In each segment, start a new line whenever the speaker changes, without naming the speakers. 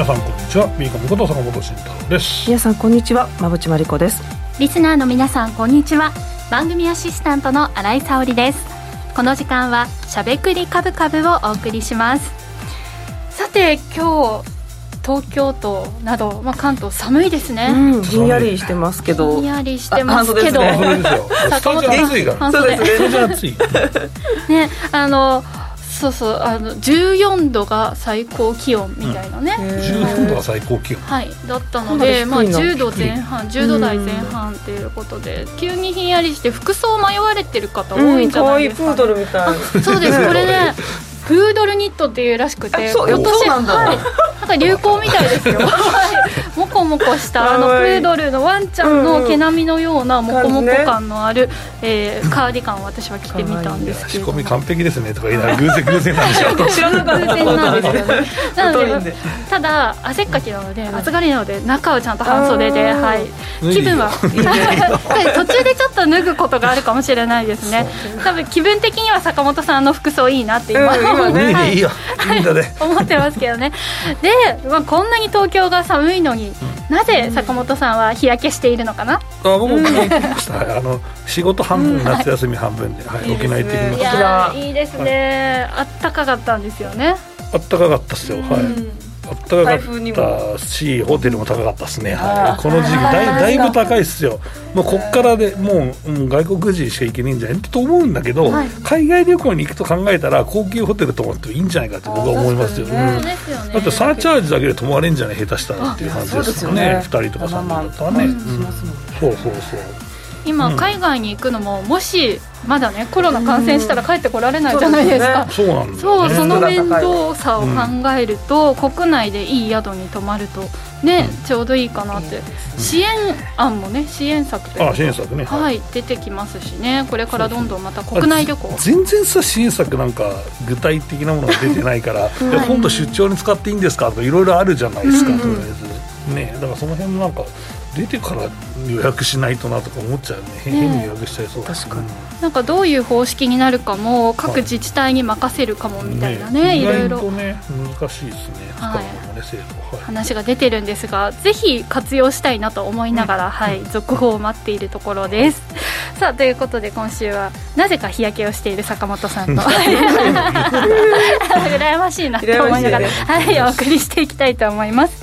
えー、皆さんこんにちは。ビーコミこと坂本慎太郎です。
皆さんこんにちは。馬淵真理子です。
リスナーの皆さんこんにちは。番組アシスタントの新井沙織です。この時間はしゃべくりカブカブをお送りします。さて今日東京都など、まあ、関東寒いですね、
うん、ひんやりしてますけど。
ひんやりしてますけど、
ね、坂本さん暑いから。そうですね。
ね あのそうそうあの14度が最高気温みたいなね、うん、
14度が最高気温。
はい。だったのでまあ10度前半10度台前半っていうことで急にひんやりして服装迷われてる方多いんじゃないですか、
ね、うん、プードルみた
い。そうです。これねプードルニットっていうらしくて
今年なんだ、はい、
なんか流行みたいですよ。もこもこしたあのプードルのワンちゃんの毛並みのようなもこもこ感のある、えー、カーディガンを私は着てみたんですけど。
仕込み完璧です。ねとか言いながら偶然偶然なんでしょ
知らなかった偶然なんですよ。ね
なので ただ汗っかきなので暑がりなので中はちゃんと半袖で、はい、気分は。途中でちょっと脱ぐことがあるかもしれないですね。多分気分的には坂本さんの服装いいなって今、うん
今ね、はい、いいよ。い。いんだね
思ってますけどね。で、まあ、こんなに東京が寒いのに、うん、なぜ坂本さんは日焼けしているのかな？あ
僕も聞きました。あの仕事半分、夏休み半分で、はい、沖縄行ってきま
したいいですね、あったかかったんですよね。
あったかかったっすよ、はいあったかかったしホテルも高かったですね、はい、この時期だい だいぶ高いっすよ。もうこっからでもう、うん、外国人しか行けねえんじゃないと思うんだけど、はい、海外旅行に行くと考えたら高級ホテル泊まっていいんじゃないかって僕は思いますよ、ね、うん、だってサーチャージだけで泊まれんじゃない下手したらっていう感じですよね。よね。2人とか3人だったらね、うん、そうそうそう
今、海外に行くのももしまだねコロナ感染したら帰ってこられないじゃないですか、
そうなん
そう、その面倒さを考えると、国内でいい宿に泊まるとね、ちょうどいいかなって、支援案もね支援策と
あ支援策ね。
はい出てきますしね。これからどんどんまた国内旅行。
全然さ支援策なんか具体的なものが出てないから、はい、今度出張に使っていいんですかとかいろいろあるじゃないですか、とりあえず。ね。だからその辺もなんか出てから予約しないとなとか思っちゃうね。変に予約しちゃいそう
確かに、なんかどういう方式になるかも各自治体に任せるかもみたいなね、
はい、
いろいろ。
ね難しいですね、はい。ね制
度、はい、話が出てるんですがぜひ活用したいなと思いながら、はい、続報を待っているところです、さあということで今週はなぜか日焼けをしている坂本さんと 羨ましいなと思いながら、はい、お送りしていきたいと思います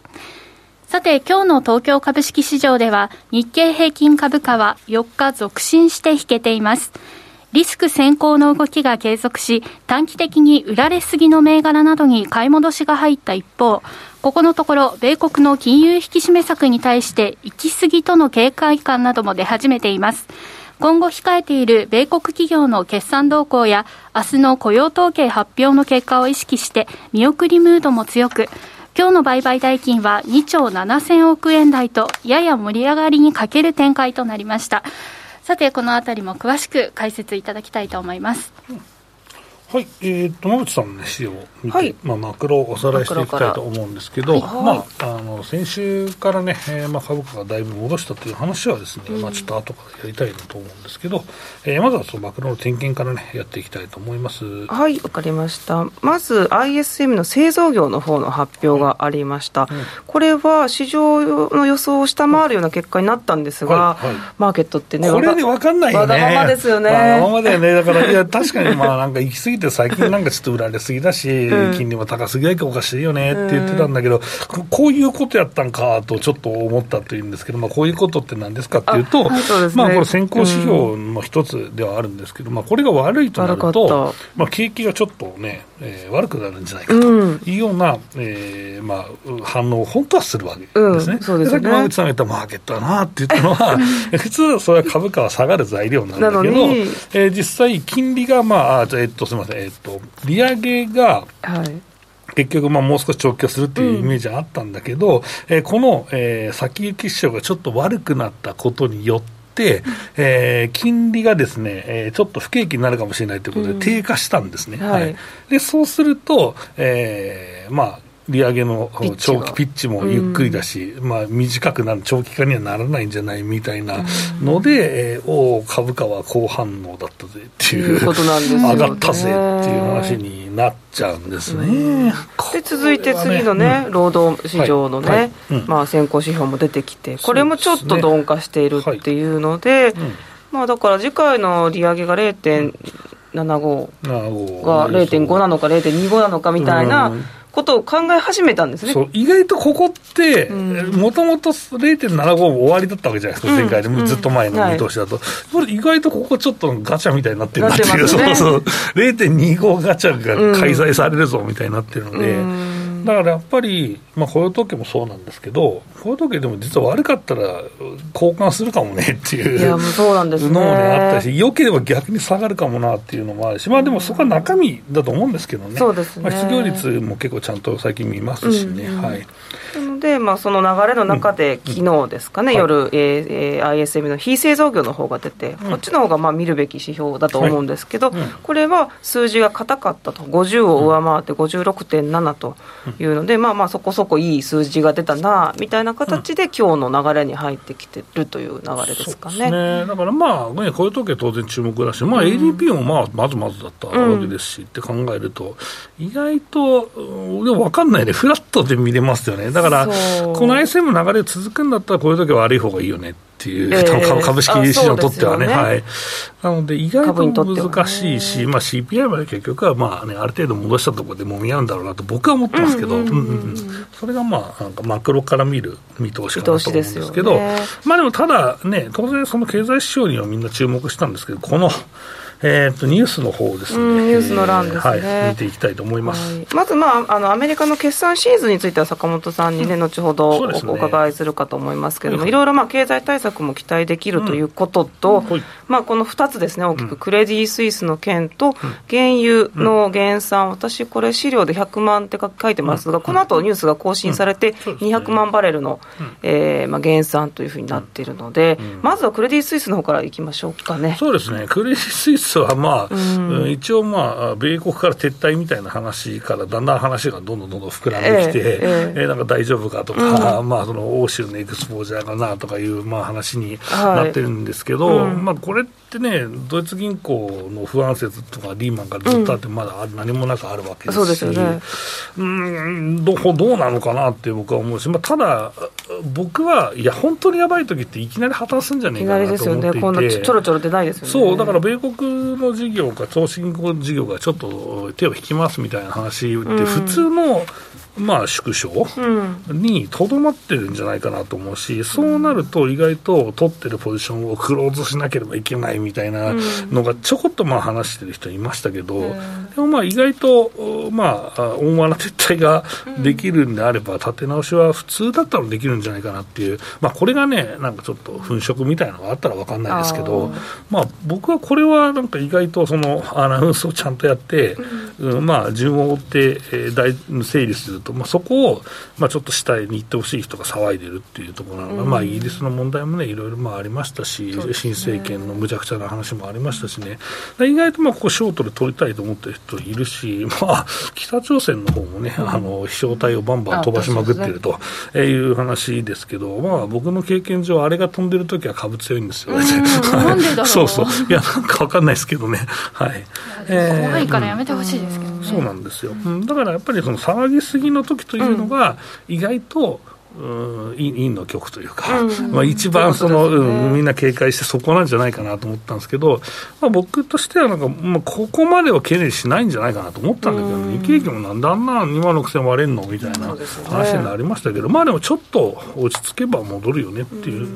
さて、今日の東京株式市場では、日経平均株価は4日続伸して引けています。リスク先行の動きが継続し、短期的に売られすぎの銘柄などに買い戻しが入った一方、ここのところ、米国の金融引き締め策に対して行き過ぎとの警戒感なども出始めています。今後控えている米国企業の決算動向や、明日の雇用統計発表の結果を意識して、見送りムードも強く、今日の売買代金は2兆7000億円台と、やや盛り上がりに欠ける展開となりました。さて、このあたりも詳しく解説いただきたいと思います。うん
はい、えー、野口さんの、ね、資料を見て、はい、まあ、マクロをおさらいしていきたいと思うんですけど、はい、まあ、あの先週からね、えーまあ、株価がだいぶ戻したという話はですね、うん、まあ、ちょっと後からやりたいなと思うんですけど、えー、まずはそのマクロの点検からね、やっていきたいと思います。
はい、わかりました。まず、ISM の製造業の方の発表がありました。うん、これは市場の予想を下回るような結果になったんですが、はいはい、マーケットってね、
これで分かんないよね。
わがままですよね。
わがままだよね。だから、いや、確かにまあ、なんか行き過ぎて最近なんかちょっと売られすぎだし、うん、金利も高すぎないかおかしいよねって言ってたんだけど、うん、こういうことやったんかとちょっと思ったというんですけど、まあ、こういうことって何ですかっていうと、まあ、これ先行指標の一つではあるんですけど、まあ、これが悪いとなると、まあ、景気がちょっとね、えー、悪くなるんじゃないかというような、えーまあ、反応を本当はするわけですね。そうですね。さっき馬口さんが言ったマーケットだなって言ったのは、普通はそれは株価は下がる材料なんだけど、えー、実際、金利が、まあ、えっと、すみません、えっと、利上げが、はい。結局、まあ、もう少し長期化するっていうイメージはあったんだけど、うん、えー、この、えー、先行き市場がちょっと悪くなったことによって、えー、金利がですね、えー、ちょっと不景気になるかもしれないということで、低下したんですね。うん、はい、でそうすると、えー、まあ、利上げの長期ピッチもゆっくりだし、うん、まあ、短くなる、長期化にはならないんじゃないみたいなので、うん、えー、お株価は好反応だったぜっていう、う上がったぜっていう話になっちゃうんですね。うん、で
続いて次のね、労働市場のね、はい。はい。まあ、先行指標も出てきて、これもちょっと鈍化しているっていうので、まあ、だから次回の利上げが0.75が0.5なのか0.25なのかみたいな。ことを考え始めたんですね。
意外とここって、もともと0.75終わりだったわけじゃないですか、前回で、もずっと前の見通しだと、はい、意外とここちょっとガチャみたいになってるなっていう、ね、そうそう、0.25ガチャが開催されるぞみたいになってるので。だからやっぱり、まあ、雇用統計もそうなんですけど、雇用統計でも実は悪かったら交換するかもねっていういやそうなんですね、のも、ね、あったし、良ければ逆に下がるかもなっていうのもあるし、まあ、でもそこは中身だと思うんですけどね、そうですね。まあ、失業率も結構ちゃんと最近見ますしね。はい
で、まあ、その流れの中で、昨日ですかね、はい、えー、ISM の非製造業の方が出て、うん、こっちの方がまが見るべき指標だと思うんですけど、これは数字が硬かったと、50を上回って56.7というので、まあまあ、そこそこいい数字が出たなみたいな形で、今日の流れに入ってきてるという流れですかね。
ね。だからまあ、ね、こういう時は当然注目だし、まあ、ADP もまあまずまずだったわけですし、って考えると、意外と、でも分かんないね、フラットで見れますよね。だから、この ISM の流れ続くんだったら、こういう時は悪い方がいいよねっていう、えー、株式市場にとってはね、ね。はい、なので、意外と難しいし、ね、まあ、CPI まで結局は、まあね、ある程度戻したところでもみ合うんだろうなと、僕は思ってますけど、それがまあ、なんかマクロから見る見通しかなと思うんですけど、ね、まあでも、ただね、当然、その経済指標にはみんな注目したんですけど、この、えーと、ニュースの方ですね、
ニュースの欄ですね、
はい、見ていきたいと思います、
はい、まず、まあ、あのアメリカの決算シーズンについては坂本さんにね、うん、後ほどお,、伺いするかと思いますけれども、い。ろいろまあ経済対策も期待できるということと、うん、まあ、この2つですね、大きく、クレディ・スイスの件と、原油の減産、私、これ、資料で100万って書いてますが、この後ニュースが更新されて、200万バレルの、えーまあ、減産というふうになっているので、まずはクレディ・スイスの方からいきましょうかね。
そうですね。クレディ・スイスはまあ、うん、一応、まあ、米国から撤退みたいな話からだんだん話がどんどんどんどん膨らんできて、えー、えー、なんか大丈夫かとか、うん、まあ、その欧州のエクスポージャーかなとかいう、まあ、話になってるんですけど、はいうん、まあ、これってね、ドイツ銀行の不安説とかリーマンからずっとあって、まだ何もなくあるわけですし、そうですよね、うんどどうなのかなって僕は思うし、まあ、ただ、僕は、いや、本当にやばい時っていきなり破綻するんじゃないかなと思っていて、いきなりですよね、こんなちょろちょろ出ないですよね。そうだから米国の事業か投資銀行事業がちょっと手を引きますみたいな話って、普通のまあ、縮小にとどまってるんじゃないかなと思うし、そうなると意外と取ってるポジションをクローズしなければいけないみたいなのがちょこっとまあ話してる人いましたけど、でもまあ意外と、まあ、大間な撤退ができるんであれば、立て直しは普通だったらできるんじゃないかなっていう、まあ、これがね、なんかちょっと粉飾みたいなのがあったら分かんないですけど、まあ、僕はこれはなんか意外とそのアナウンスをちゃんとやって、うん、まあ、順を追って、えー、整理すると、まあ、そこを、まあ、ちょっと下に行ってほしい人が騒いでるっていうところなのが、うん、まあ、イギリスの問題もね、いろいろまあありましたし、ね、新政権のむちゃくちゃな話もありましたしね、意外とまあここ、ショートで取りたいと思ってる人いるし、まあ、北朝鮮の方もね、うん、あの飛翔体をバンバン飛ばしまくってるという話ですけど、まあ、僕の経験上、あれが飛んでる時は株強いんですよ、ね、そうそう、いや、なんか分かんないですけどね、はい。
怖いからやめてほしいですけど、ね
そうなんですよ、だからやっぱりその騒ぎすぎの時というのが、意外とうん陰の局というか、うん、まあ、一番その、ね、うん、みんな警戒してそこなんじゃないかなと思ったんですけど、まあ、僕としてはなんか、まあ、ここまでは懸念しないんじゃないかなと思ったんだけど、うん、日経平均もなんであんな2万6000割れんのみたいな話になりましたけど、ね、まあでもちょっと落ち着けば戻るよねっていう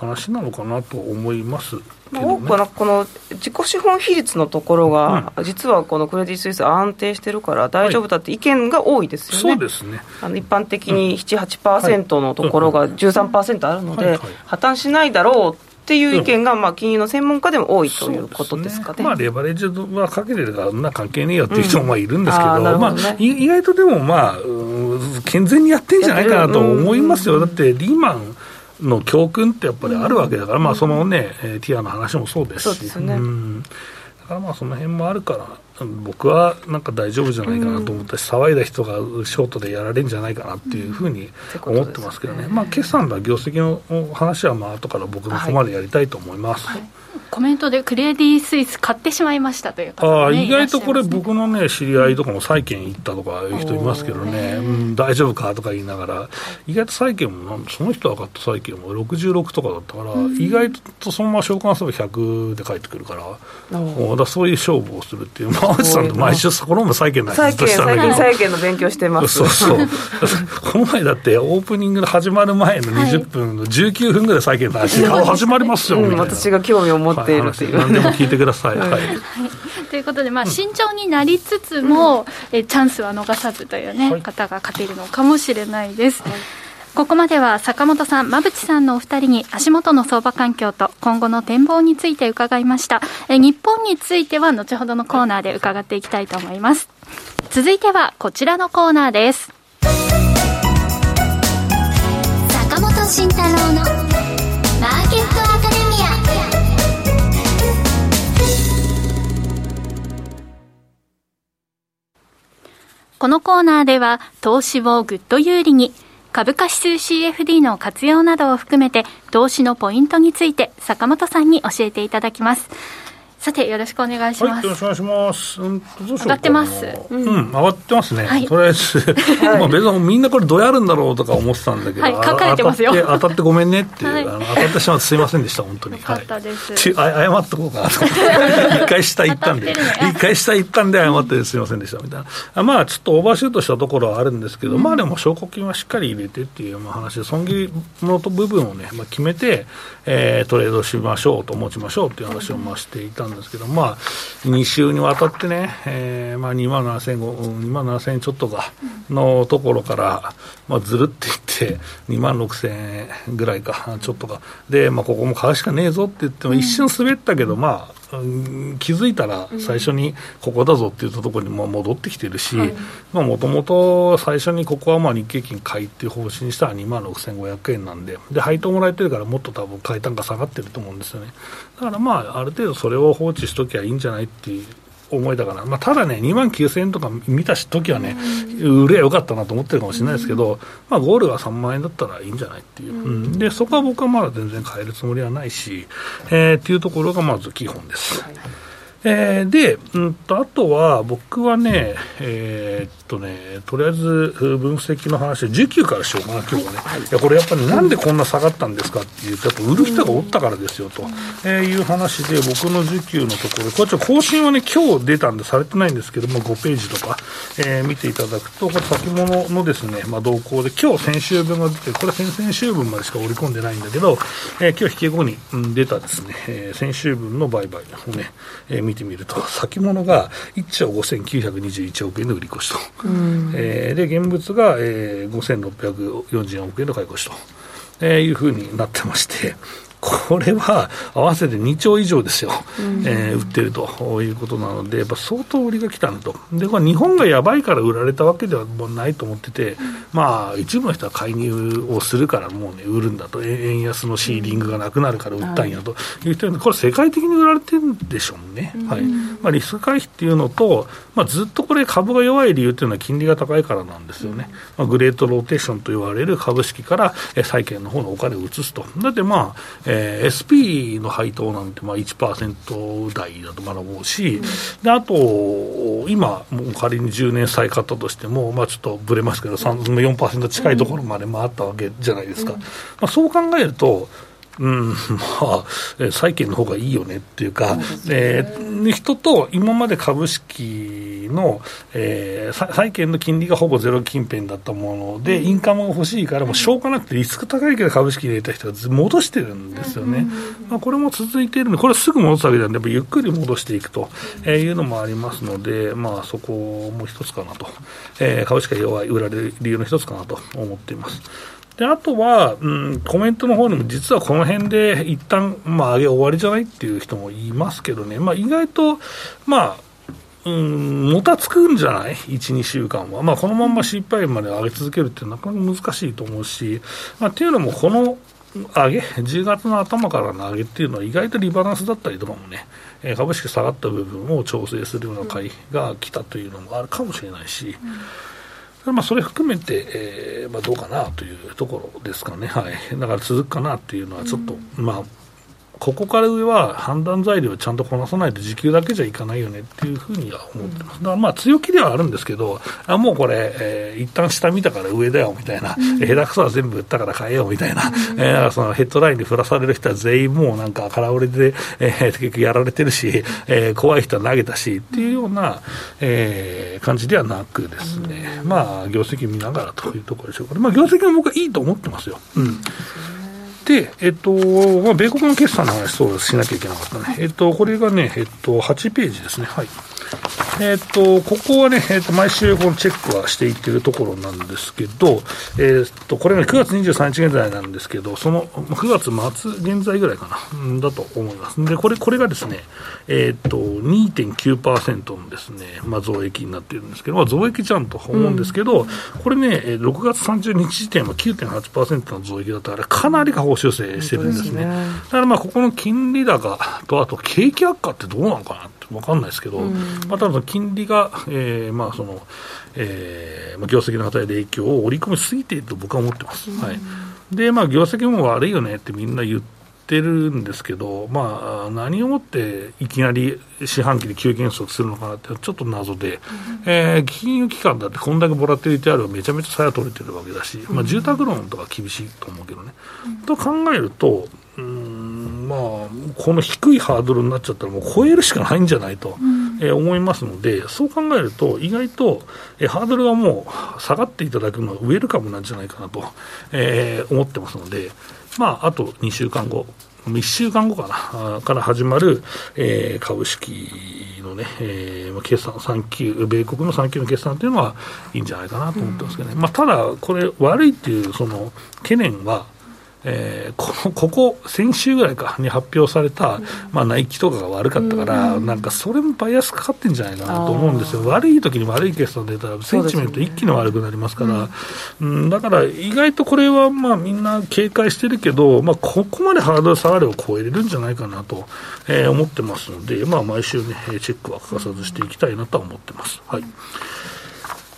話なのかなと思います。
まあ、多くはこの自己資本比率のところが、うん、実はこのクレディ・スイス安定してるから大丈夫だって意見が多いですよね、
はい、そうですね。
あの一般的に7、8%のところが13%あるので、破綻しないだろうっていう意見が、まあ、金融の専門家でも多いということですかね、ね、
まあ、レバレッジはかけてるからな関係ねえよっていう人もまあいるんですけど、うん。ね、まあ、意外とでも、まあ、健全にやってんじゃないかなと思いますよ、だってリーマンの教訓ってやっぱりあるわけだから、うん、まあそのね、えー、ティアの話もそうですし、うん、だからまあその辺もあるから、僕はなんか大丈夫じゃないかなと思ったし、うん、騒いだ人がショートでやられるんじゃないかなっていうふうに思ってますけどね、ねまあ決算だ、業績の話はまあ後から僕の方までやりたいと思います。はいはい
コメントでクレディ・スイス買ってしまいましたという
方、ね、あ意外とこれ、僕のね、知り合いとかも債券行ったとかいう人いますけどね、うん、大丈夫かとか言いながら、意外と債券も、その人が買った債券も66とかだったから、うん、意外とそのまま償還すれば100で返ってくるから、うだそういう勝負をするっていう、馬内さんと毎週そこのも債券の
話ずっとしたんだけど、債券の勉強してます。
そうそう。この前だって、オープニングの始まる前の20分の19分ぐらい債券の話、はい、始まりますよみたいな、
私が興味を持っているという、
何でも聞いてくださ い。はい、
ということで、まあ、慎重になりつつも、うん、えチャンスは逃さずというね、はい、方が勝てるのかもしれないです。はいここまでは坂本さん、馬淵さんのお二人に足元の相場環境と今後の展望について伺いました。え日本については後ほどのコーナーで伺っていきたいと思います。続いてはこちらのコーナーです。坂本慎太郎のこのコーナーでは投資をぐっと有利に株価指数 CFD の活用などを含めて投資のポイントについて坂本さんに教えていただきます。さてよろしくお願いします、はい、
よろしくお願いします、
うん、上がってます。
うん、うん、上がってますね、はい、とりあえず、まあ別にみんなこれどうやるんだろうとか思ってたんだけど、はい、
書かれてますよ。
当たってごめんねっていう、はい、あの当たってしまってすいませんでした本当に。
はい、
ち謝っとこうかなと思って。一回下行ったんで一回下行ったんで謝ってすいませんでしたみたいな。まあちょっとオーバーシュートしたところはあるんですけど、うん、まあでも証拠金はしっかり入れてっていう話で損切りの部分をね、まあ、決めて、えー、トレードしましょうと持ちましょうっていう話をまあしていたんですけどまあ2週にわたってね、えーまあ、2万7000 2万7000円ちょっとかのところから、まあ、ずるっていって、2万6000円ぐらいか、ちょっとか、で、まあ、ここも買うしかねえぞって言っても、一瞬滑ったけど、まあ、気づいたら最初にここだぞって言ったところにも戻ってきてるし、もともと最初にここはまあ日経金買いっていう方針にしたら2万6500円なんで、で配当もらえてるから、もっと多分買い単価下がってると思うんですよね。だからまあ、ある程度それを放置しときゃいいんじゃないっていう思いだから、まあ、ただね、2万9000円とか見たときはね、売ればよかったなと思ってるかもしれないですけど、まあ、ゴールが3万円だったらいいんじゃないっていう、うん、でそこは僕はまだ全然変えるつもりはないし、えー、っていうところがまず基本です。はいえー、で、うんと、あとは、僕はね、えー、っとね、とりあえず分析の話、需給からしようかな、今日はね、はい、い。やこれやっぱりなんでこんな下がったんですかっていうと、やっぱ売る人がおったからですよと、えー、いう話で、僕の需給のところ、これちょっと更新はね、今日出たんでされてないんですけども、5ページとか、えー、見ていただくと、これ先物のですね、まあ、動向で、今日先週分が出て、これ先々週分までしか織り込んでないんだけど、えー、今日引け後に、うん、出たですね、えー、先週分の売買をね、えー見てみると、先物が1兆5921億円で売り越しと、えー、で現物が、えー、5644億円で買い越しと、えー、いうふうになってまして、これは合わせて2兆以上ですよ、うん、えー、売ってるということなので、やっぱ相当売りが来たんと、でこれ日本がやばいから売られたわけではもうないと思ってて、うん、まあ、一部の人は介入をするからもうね、売るんだと、円安のシーリングがなくなるから売ったんやと。いう人、これ、世界的に売られてるんでしょうね、うん、はい。まあ、リスク回避っていうのと、まあ、ずっとこれ、株が弱い理由っていうのは金利が高いからなんですよね、まあ、グレートローテーションと言われる株式から債券の方のお金を移すと。だってまあえー、SP の配当なんてまあ1%台だと学ぼうし、うん、であとと、今、もう仮に10年債買ったとしても、まあ、ちょっとぶれますけど、4%近いところまで回ったわけじゃないですか。うん、まあ、そう考えると、うん、まあ、債券の方がいいよねっていうか、うね。えー、人と今まで株式の、えー、債券の金利がほぼゼロ近辺だったもので、インカムが欲しいから、もうしょうがなくて、リスク高いけど株式入れた人が戻してるんですよね、まあ、これも続いているので、これすぐ戻すわけじゃなくて、ゆっくり戻していくというのもありますので、まあ、そこも一つかなと、えー、株式が弱い、売られる理由の一つかなと思っています。であとは、うん、コメントの方にも、実はこの辺で一旦まあ上げ終わりじゃないっていう人もいますけどね、まあ、意外と、まあ、うん、もたつくんじゃない ?1、2週間は。まあ、このまま CPI まで上げ続けるってなかなか難しいと思うし、まあ、っていうのも、この上げ、10月の頭からの上げっていうのは意外とリバランスだったりとかもね、株式下がった部分を調整するような回が来たというのもあるかもしれないし、うんまあ、それ含めて、えーまあ、どうかなというところですかね、はい、だから続くかなっていうのは、ちょっと、うん、まあ、ここから上は判断材料をちゃんとこなさないと時給だけじゃいかないよねっていうふうには思ってます。だからまあ強気ではあるんですけど、あもうこれ、えー、一旦下見たから上だよみたいな、うん、下手くそは全部売ったから買えよみたいな、うん、えー、そのヘッドラインに振らされる人は全員もうなんか空売りで、えー、結局やられてるし、えー、怖い人は投げたしっていうような、えー、感じではなくですね、うん、まあ業績見ながらというところでしょうか、ね、まあ業績は僕はいいと思ってますよ。うんで、えっと、まあ、米国の決算の話、そうしなきゃいけなかったね。えっと、これがね、えっと、8ページですね。はい。えっ、と、ここはね、えっ、と、毎週このチェックはしていってるところなんですけど、えっ、と、これね、9月23日現在なんですけど、その9月末現在ぐらいかな、だと思います。で、これ、これがですね、えっ、と、2.9%のですね、まあ、増益になっているんですけど、まあ、増益ちゃんと思うんですけど、うん、これね、6月30日時点は9.8%の増益だったら、かなり下方修正してるんですね。すねだからまあ、ここの金利高と、あと景気悪化ってどうなのかなって分かんないですけど、うん、まあ、ただ金利が、えー、まあその、えー、業績の与える影響を織り込みすぎていると僕は思ってます。うん、はい。で、まあ業績も悪いよねってみんな言ってるんですけど、まあ、何をもっていきなり四半期で急減速するのかなってちょっと謎で、うん、えー、金融機関だってこんだけボラティリティあるめちゃめちゃ差が取れてるわけだし、まあ、住宅ローンとか厳しいと思うけどね。うん、と考えると、うんまあ、この低いハードルになっちゃったら、もう超えるしかないんじゃないと、うん、えー、思いますので、そう考えると、意外と、えー、ハードルがもう下がっていただくのはウェルカムなんじゃないかなと、えー、思ってますので、まあ、あと2週間後、1週間後かな、から始まる、えー、株式のね、えー、決算3級、米国の3級の決算というのはいいんじゃないかなと思ってますけどね、うん、まあ、ただ、これ、悪いっていうその懸念は、えー、こここ先週ぐらいかに発表された、まあ、ナイキとかが悪かったから、うん、なんかそれもバイアスかかってんじゃないかなと思うんですよ、悪い時に悪い決算出たら、センチメント一気に悪くなりますから、う、ね、ん、だから意外とこれはまあみんな警戒してるけど、まあ、ここまでハードル下がれば超えれるんじゃないかなと、えー、思ってますので、まあ、毎週ね、チェックは欠かさずしていきたいなとは思ってます。はい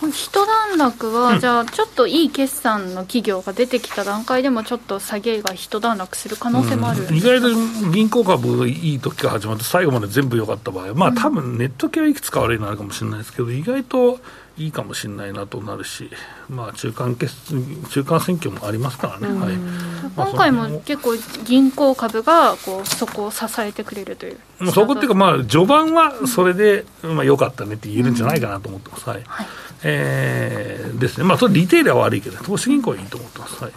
一段落は、うん、じゃあ、ちょっといい決算の企業が出てきた段階でも、ちょっと下げが一段落する可能性もある、
うん、意外と銀行株、いい時から始まって、最後まで全部良かった場合、まあ多分ネット系はいくつか悪いのあるかもしれないですけど、意外といいかもしれないなとなるし、まあ、中間決中間選挙もありますからね、はい、
今回も結構、銀行株がこうそこを支えてくれるという、
そこっていうか、まあ、序盤はそれで、まあ、よかったねって言えるんじゃないかなと思ってます。はい、はい、えー、ですね、まあ、それリテールは悪いけど、投資銀行はいいと思ってます。はい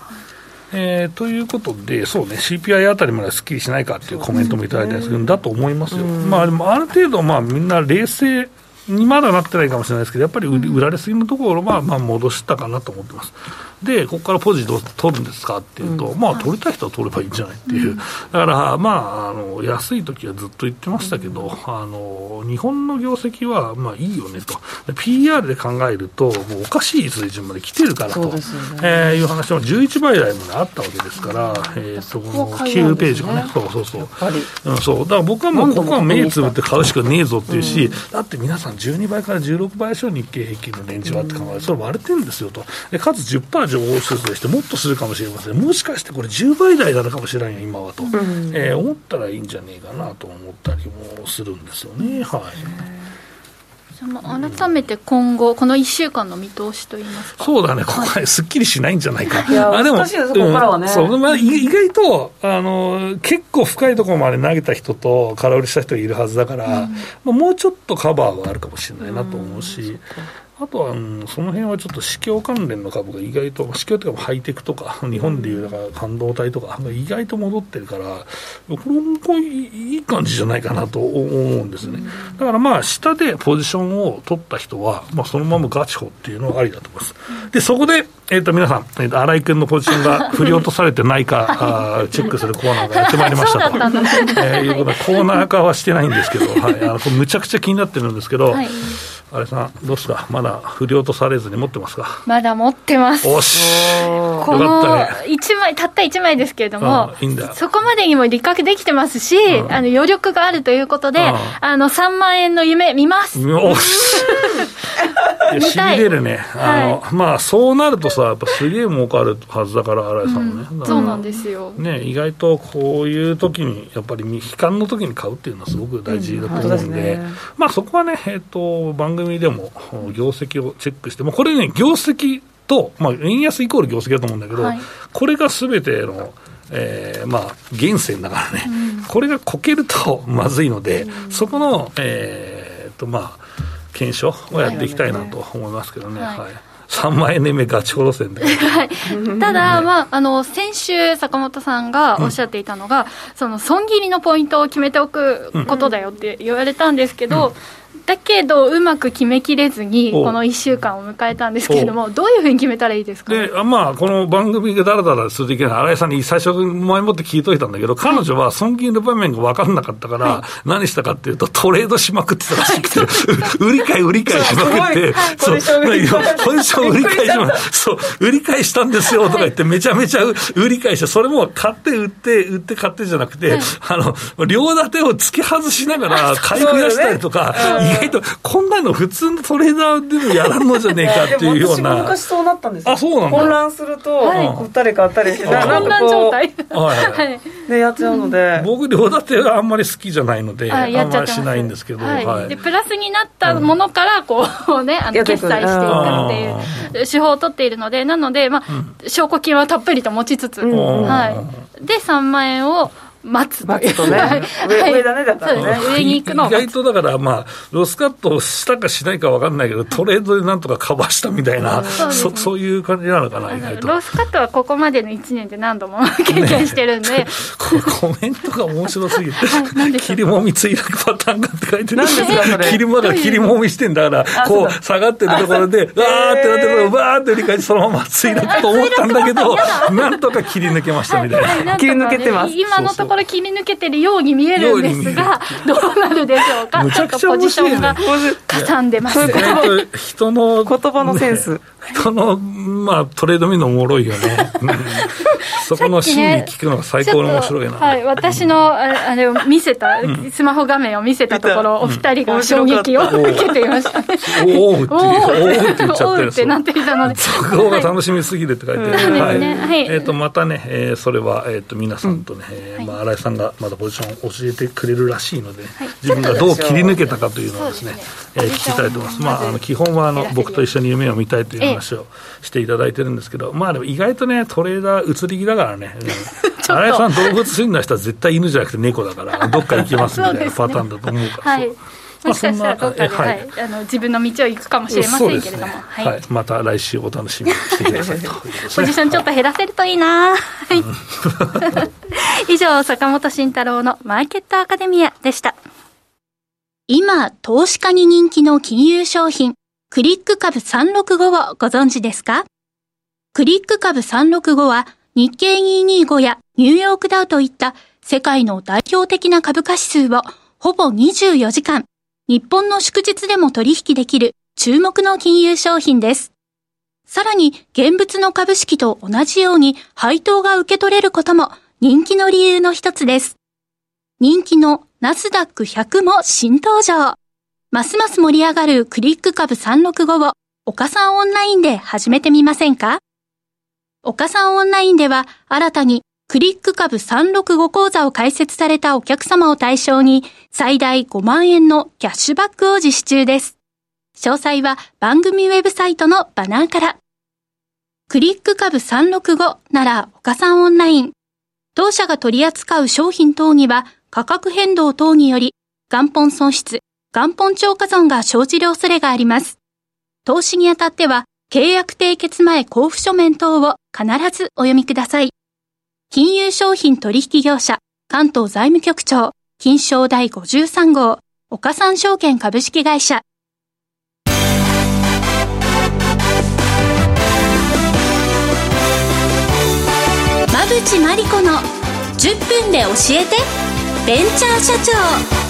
えー、ということで、そうね、CPI あたりまですっきりしないかっていうコメントもいただいたんですけど、だと思いますよ。まあ、でもある程度、まあ、みんな冷静にまだなってないかもしれないですけど、やっぱり売られすぎのところは、まあ、戻したかなと思ってます。で、ここからポジどう取るんですかっていうと、うん、まあ、取りたい人は取ればいいんじゃないっていう、うん、だから、まあ、あの安い時はずっと言ってましたけど、あの日本の業績はまあいいよねと、PR で考えると、もうおかしい水準まで来てるからと、ね。えー、いう話も11倍台まであったわけですから、えー、とこの9ページがね、そうそうそう、うん、そう。だから僕はもう、ここは目つぶって買うしかねえぞっていうし、だって皆さん、12倍から16倍以上日経平均のレンジはって考える。と、それ割れてるんですよと、でかつ10%情報施設でしてもっとするかもしれませんもしかしてこれ10倍台なのかもしれないよ今はと、うん、えー、思ったらいいんじゃねえかなと思ったりもするんですよね。はい。
改めて今後、この1週間の見通しといいますか。
そうだね、ここはすっきりしないんじゃないか、
いやあでも難しいです、ここからはね、
そうまあ、意外とあの結構深いところまで投げた人と空売りした人いるはずだから、うん、まあ、もうちょっとカバーはあるかもしれないなと思うし。うんあとは、うん、その辺はちょっと市況関連の株が意外と、市況というかハイテクとか、日本でいうだから半導体とか、意外と戻ってるから、これもこういい感じじゃないかなと思うんですね。だからまあ、下でポジションを取った人は、まあ、そのままガチホっていうのはありだと思います。で、そこで、えっ、ー、と、皆さん、えっ、ー、と、新井君のポジションが振り落とされてないか、あチェックするコーナーがやってまいりましたと。えー、いうことで、コーナー化はしてないんですけど、はい、あの、むちゃくちゃ気になってるんですけど、はいあれさん、どうすか、まだ不良とされずに持ってますか？
まだ持ってます。
おし。
この1枚、たった1枚ですけれども、いいんだ。そこまでにも理覚できてますし、うん、あの余力があるということで、うん、あの3万円の夢、見ます。
おし。しびれるね、あの、はい、まあそうなるとさ、やっぱすげえ儲かるはずだから、新井さんもね、
うん、そうなんですよ、
ね、意外とこういう時に、やっぱり悲観の時に買うっていうのはすごく大事だと思うんで、まあそこはね、えーと、番組でも業績をチェックして、もこれね、業績と、まあ、円安イコール業績だと思うんだけど、はい、これがすべての、えー、まあ、源泉だからね、うん、これがこけるとまずいので、うん、そこの、えーとまあ、検証をやっていきたいなと思いますけどね。はい、はい。3万円で目ガチほど線で、
はい、ただ、まあ、あの先週、坂本さんがおっしゃっていたのが、うん、その損切りのポイントを決めておくことだよって言われたんですけど、うんだけど、うまく決めきれずに、この1週間を迎えたんですけれども、どういうふうに決めたらいいですか、
でまあ、この番組がだらだらするときは、新井さんに最初、前もって聞いといたんだけど、彼女は損金の場面が分からなかったから、何したかっていうと、トレードしまくってたらしくて、売り買い、売り買いしまくって、そう、ポジション売り買い。しまそう、売り買いしたんですよとか言って、めちゃめちゃ売り買いして、それも買って売って、売って買ってじゃなくて、あの、両立てを突き外しながら買い増やしたりとか、意外と、こんなの普通のトレーダーでもやらんのじゃねえかっていうような。
昔そうなったんですよ。
あ、そうなんだ。
混乱すると、売ったり買ったりして、
混乱状態。
はい。で、やっちゃうので。
僕、両立てはあんまり好きじゃないので、あんまりしないんですけど。
で、プラスになったものから、こうね、あの、決済していくっていう手法を取っているので、なので、まあ、証拠金はたっぷりと持ちつつ、はい。で、3万円を、待つ
待つとね、上上だね、だからね。
上に行くの
意外とだから、まあ、ロスカットしたかしないか分かんないけど、トレードでなんとかカバーしたみたいな、そそういう感じなのかな、意外と。
ロスカットはここまでの1年で何度も経験してるんで。
コメントが面白すぎて、切りもみついくパターンがって書いてる。
何ですか、
切りもが切りもみしてんだから、こう、下がってるところで、わーってなってわー。って振り返って、そのままついくと思ったんだけど、なんとか切り抜けましたみたいな。
切り抜けてます。
今のところ切り抜けてるように見えるんですが、どうなるでしょうか、
むちゃくちゃ面白い、ね、
かさんでます。
人の
言葉のセンス。
人の、まあ、トレード見るのおもろいよね。うん、そこの心理聞くのが最高に面白いな。
はい、私の、あれを見せた、スマホ画面を見せたところ、お二人が衝撃を受けていました。
おおおおって言っちゃってる。
ってなっていたので。
そこが楽しみすぎるって書いて。はい。えっと、またね、えそれは、えっと、皆さんとね、まあ、新井さんがまだポジションを教えてくれるらしいので、自分がどう切り抜けたかというのをですね、え聞きたいと思います。まあ、あの、基本は、あの、僕と一緒に夢を見たいという話をしていただいてるんですけど、まあでも意外とね、トレーダー移り気だからね、新井さん、動物診断したら絶対犬じゃなくて猫だから、どっか行きますみたいなパターンだと思うから。はい。
もしかしたらどっかで、はい、あの自分の道を行くかもしれませんけれども、ね、はい、はい、
また来週お楽しみに。してくださいと
ポジションちょっと減らせるといいな、はい、以上坂本慎太郎のマーケットアカデミアでした。今投資家に人気の金融商品クリック株365をご存知ですか？クリック株365は日経225やニューヨークダウといった世界の代表的な株価指数をほぼ24時間、日本の祝日でも取引できる注目の金融商品です。さらに現物の株式と同じように配当が受け取れることも人気の理由の一つです。人気のナスダック100も新登場。ますます盛り上がるクリック株365を岡さんオンラインで始めてみませんか？岡さんオンラインでは新たにクリック株365講座を開設されたお客様を対象に最大5万円のキャッシュバックを実施中です。詳細は番組ウェブサイトのバナーから。クリック株365なら岡さんオンライン。当社が取り扱う商品等には価格変動等により元本損失、元本超過損が生じる恐れがあります。投資にあたっては契約締結前交付書面等を必ずお読みください。金融商品取引業者関東財務局長金賞第53号岡三証券株式会社馬淵真理子の10分で教えてベンチャー社長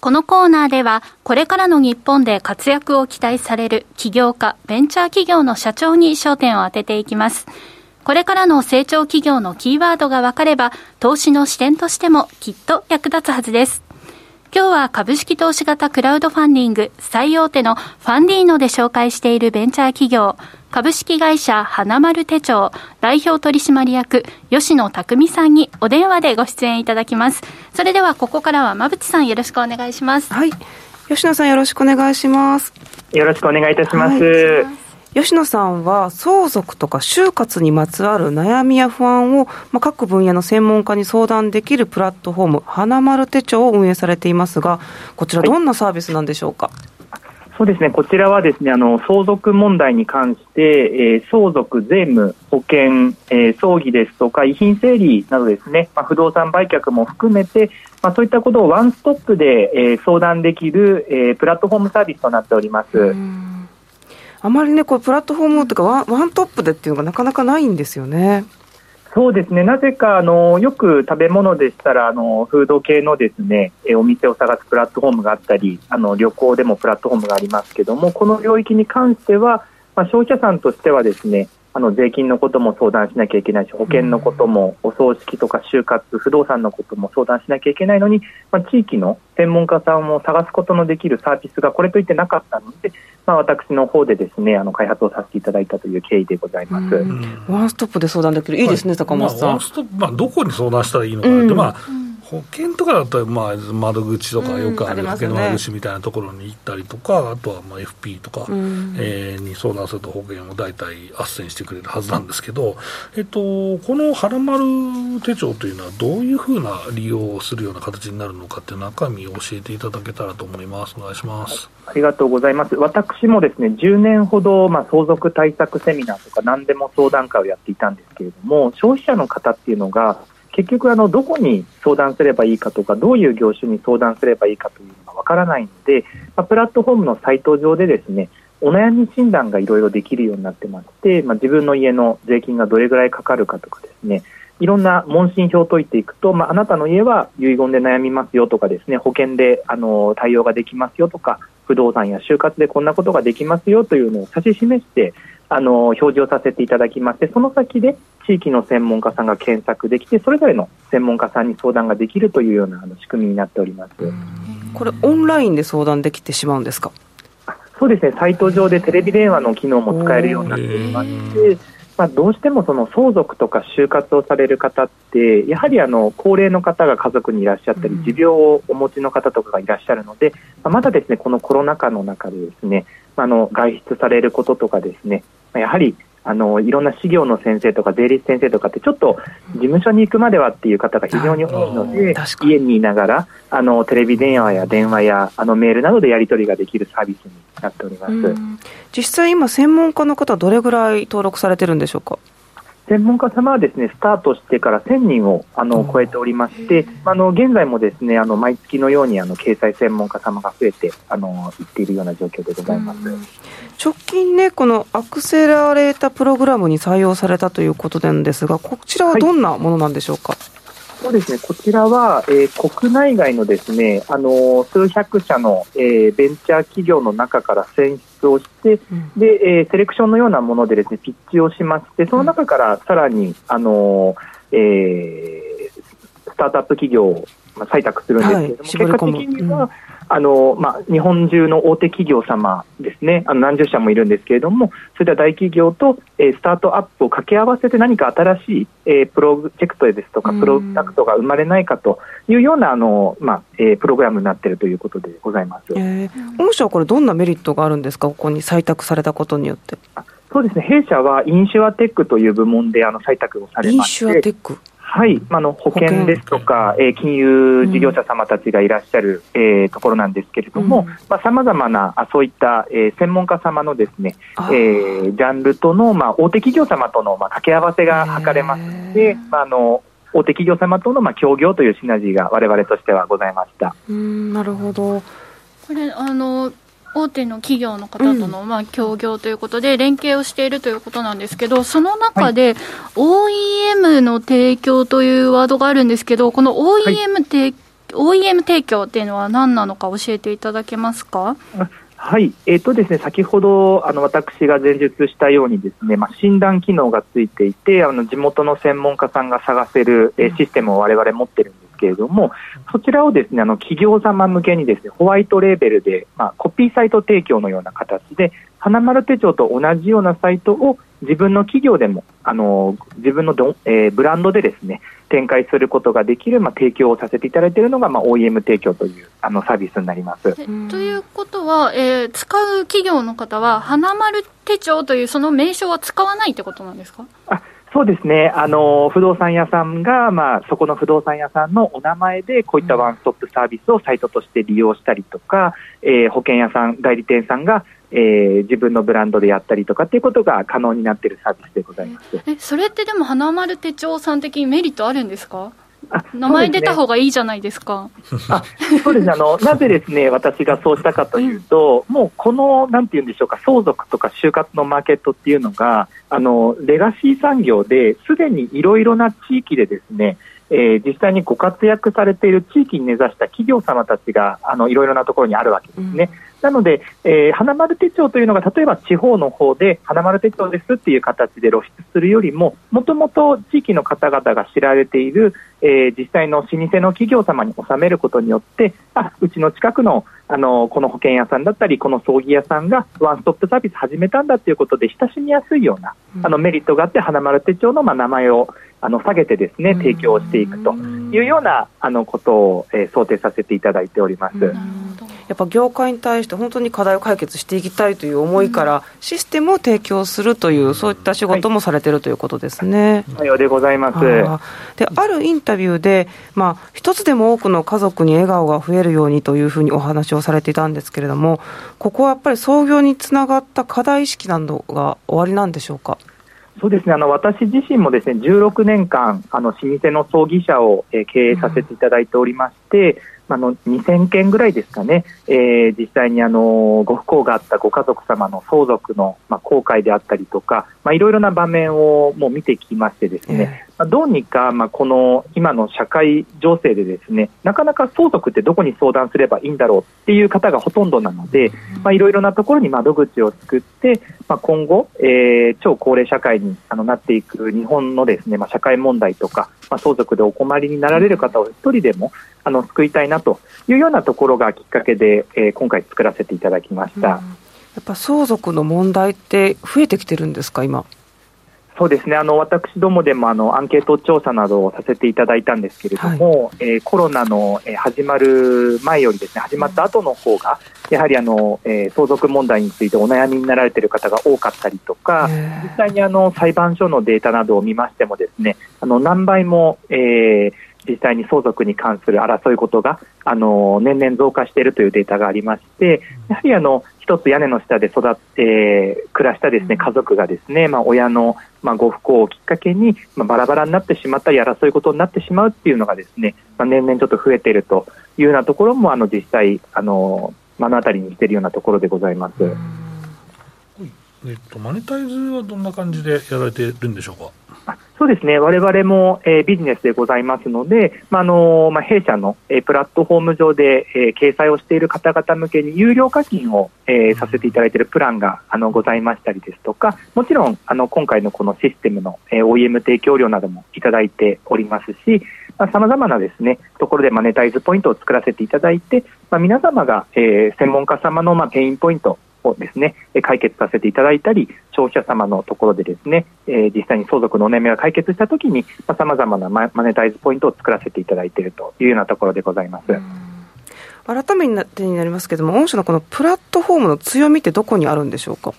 このコーナーでは、これからの日本で活躍を期待される起業家、ベンチャー企業の社長に焦点を当てていきます。これからの成長企業のキーワードが分かれば、投資の視点としてもきっと役立つはずです。今日は株式投資型クラウドファンディング最大手のファンディーノで紹介しているベンチャー企業、株式会社花丸手帳代表取締役吉野匠さんにお電話でご出演いただきます。それではここからは馬淵さんよろしくお願いします。
はい。吉野さんよろしくお願いします。
よろしくお願いいたします。はい
吉野さんは相続とか就活にまつわる悩みや不安を、まあ、各分野の専門家に相談できるプラットフォーム、花丸手帳を運営されていますが、こちら、どんなサービスなんでしょうか？はい
そうですね、こちらはですね、あの、相続問題に関して、えー、相続、税務、保険、えー、葬儀ですとか、遺品整理などですね、まあ、不動産売却も含めて、まあ、そういったことをワンストップで、えー、相談できる、えー、プラットフォームサービスとなっております。
あまりね、こうプラットフォームとかワンワントップでっていうのがなかなかないんですよね。
そうですね、なぜかあのよく食べ物でしたらあのフード系のですねお店を探すプラットフォームがあったりあの旅行でもプラットフォームがありますけどもこの領域に関しては、まあ、消費者さんとしてはですねあの税金のことも相談しなきゃいけないし保険のこともお葬式とか就活不動産のことも相談しなきゃいけないのに、まあ、地域の専門家さんを探すことのできるサービスがこれといってなかったので、まあ、私の方でですねあの開発をさせていただいたという経緯でございます。
ワンストップで相談できる。いいですね、高松さん。まあ、ワンストップ、
まあ、どこに相談したらいいのかなって、まあ保険とかだったら、まあ、窓口とかよくある保険の窓口みたいなところに行ったりとか、あとはまあ FP とか、うん、えー、に相談すると保険を大体斡旋してくれるはずなんですけど、えっと、このはらまる手帳というのは、どういうふうな利用をするような形になるのかっていう中身を教えていただけたらと思います。お願いします。
ありがとうございます。私もですね、10年ほど、まあ、相続対策セミナーとか何でも相談会をやっていたんですけれども、消費者の方っていうのが、結局あの、どこに相談すればいいかとか、どういう業種に相談すればいいかというのがわからないので、まあ、プラットフォームのサイト上でですね、お悩み診断がいろいろできるようになってまして、まあ、自分の家の税金がどれぐらいかかるかとかですね、いろんな問診票を解いていくと、まあ、あなたの家は遺言で悩みますよとかですね、保険であの対応ができますよとか、不動産や就活でこんなことができますよというのを指し示して、あの表示をさせていただきまして、その先で地域の専門家さんが検索できて、それぞれの専門家さんに相談ができるというようなあの仕組みになっております。
これ、オンラインで相談できてしまうんですか？
そうですね、サイト上でテレビ電話の機能も使えるようになっていまして、まあ、どうしてもその相続とか就活をされる方って、やはりあの高齢の方が家族にいらっしゃったり、持病をお持ちの方とかがいらっしゃるので、まあ、まだですねこのコロナ禍の中でですね、あの外出されることとかですね、やはりあのいろんな資料の先生とか税理士先生とかってちょっと事務所に行くまではっていう方が非常に多いので家にいながらあのテレビ電話や電話やあのメールなどでやり取りができるサービスになっております。
実際今専門家の方どれぐらい登録されてるんでしょうか？
専門家様はですねスタートしてから1000人をあの超えておりまして、あの現在もですねあの毎月のようにあの掲載専門家様が増えてあのいっているような状況でございます。
直近ね、このアクセラレータプログラムに採用されたということなんですが、こちらはどんなものなんでしょうか？はい
そうですね、こちらは、えー、国内外のですね、あのー、数百社の、えー、ベンチャー企業の中から選出をして、うん、で、えー、セレクションのようなものでですね、ピッチをしまして、その中からさらに、あのー、えー、スタートアップ企業を採択するんですけれども、はい、結果的には、うんあのまあ、日本中の大手企業様ですね、あの何十社もいるんですけれども、そういった大企業と、えー、スタートアップを掛け合わせて何か新しい、えー、プロジェクトですとか、プロダクトが生まれないかというようなあの、まあえー、プログラムになっているということでございます、え
ー、御社はこれ、どんなメリットがあるんですか、ここに採択されたことによって。
そうですね、弊社はインシュアテックという部門であの採択をされまして。インシュアテックはい、あの保険ですとか、えー、金融事業者様たちがいらっしゃる、うん、えー、ところなんですけれども、さまざ、まなあそういった、えー、専門家様のですね、えー、ジャンルとの、まあ、大手企業様との、まあ、掛け合わせが図れますので、まあ、あの大手企業様との、まあ、協業というシナジーがわれわれとしてはございました。
うんなるほど。
これあの大手の企業の方との、まあ、協業ということで、連携をしているということなんですけど、その中で、OEM の提供というワードがあるんですけど、この OEM 提、はい、OEM 提供っていうのは何なのか教えていただけますか？
はい、えーとですね、先ほどあの私が前述したようにですね、まあ、診断機能がついていてあの地元の専門家さんが探せる、えー、システムを我々持ってるんですけれども、そちらをですねあの企業様向けにですねホワイトレーベルで、まあ、コピーサイト提供のような形で、花丸手帳と同じようなサイトを自分の企業でも、あの自分のど、えー、ブランドでですね展開することができる、まあ、提供をさせていただいているのが、まあ、OEM 提供というあのサービスになります。
ということは、えー、使う企業の方は、花丸手帳というその名称は使わないってことなんですか？
あそうですね、あの不動産屋さんが、まあ、そこの不動産屋さんのお名前で、こういったワンストップサービスをサイトとして利用したりとか、えー、保険屋さん、代理店さんが、えー、自分のブランドでやったりとかっていうことが可能になっているサービスでございます。
えそれってでも、花丸手帳さん的にメリットあるんですか？名前出た方がいいじゃないですか。
あそうですね。あの、なぜですね。私がそうしたかというと、うん、もうこのなんていうんでしょうか、相続とか就活のマーケットっていうのが、あのレガシー産業ですでにいろいろな地域でですね、えー、実際にご活躍されている地域に根ざした企業様たちがあのいろいろなところにあるわけですね。うんなので、えー、花丸手帳というのが例えば地方の方で花丸手帳ですっていう形で露出するよりももともと地域の方々が知られている、えー、実際の老舗の企業様に納めることによってあうちの近くのあのこの保険屋さんだったりこの葬儀屋さんがワンストップサービス始めたんだということで親しみやすいような、あのメリットがあって花丸手帳のまあ名前をあの下げてですね提供していくというようなあのことを、えー、想定させていただいております。
やっぱ業界に対して本当に課題を解決していきたいという思いから、システムを提供するという、そういった仕事もされてるということですね。
さようでございます。
で、あるインタビューで、まあ、一つでも多くの家族に笑顔が増えるようにというふうにお話をされていたんですけれども、ここはやっぱり創業につながった課題意識などが終わりなんでしょうか？
そうですねあの私自身もですね16年間あの老舗の葬儀社を、えー、経営させていただいておりまして、あの2000件ぐらいですかね、えー、実際にあのご不幸があったご家族様の相続の、まあ、後悔であったりとか、まあ、いろいろな場面をもう見てきましてですね、まあ、どうにか、まあ、この今の社会情勢でですねなかなか相続ってどこに相談すればいいんだろうっていう方がほとんどなので、まあ、いろいろなところに窓口を作って、まあ、今後、えー、超高齢社会にあのなっていく日本のですね、まあ、社会問題とか、まあ、相続でお困りになられる方を一人でもあの救いたいなというようなところがきっかけで、えー、今回作らせていただきました。や
っぱ相続の問題って増えてきてるんですか、今？
そうですねあの私どもでもあのアンケート調査などをさせていただいたんですけれども、はい、えー、コロナの、えー、始まる前よりですね始まった後の方がやはりあの、えー、相続問題についてお悩みになられている方が多かったりとか実際にあの裁判所のデータなどを見ましてもですねあの何倍も、えー、実際に相続に関する争いことがあの年々増加しているというデータがありましてやはりあの一つ屋根の下で育って暮らしたですね家族がですね、まあ、親の、まあ、ご不幸をきっかけに、まあ、バラバラになってしまったり争いことになってしまうっていうのがですね、まあ、年々ちょっと増えているというようなところもあの実際あの目の当たりにしているようなところでございます。
えっと、マネタイズはどんな感じでやられてるんでしょうか？
そうですね、われわれも、えー、ビジネスでございますので、まあのまあ、弊社の、えー、プラットフォーム上で、えー、掲載をしている方々向けに有料課金を、えー、させていただいているプランがあのございましたりですとか、もちろんあの今回のこのシステムの、えー、OEM 提供料などもいただいておりますし、さまざ、まなですねところでマネタイズポイントを作らせていただいて、まあ、皆様が、えー、専門家様のまあペインポイントをですね解決させていただいたり消費者様のところでですね、え、実際に相続のお悩みが解決したときにさまざ、まなマネタイズポイントを作らせていただいているというようなところでございます。
改めてになりますけれども、御社のこのプラットフォームの強みってどこにあるんでしょうか？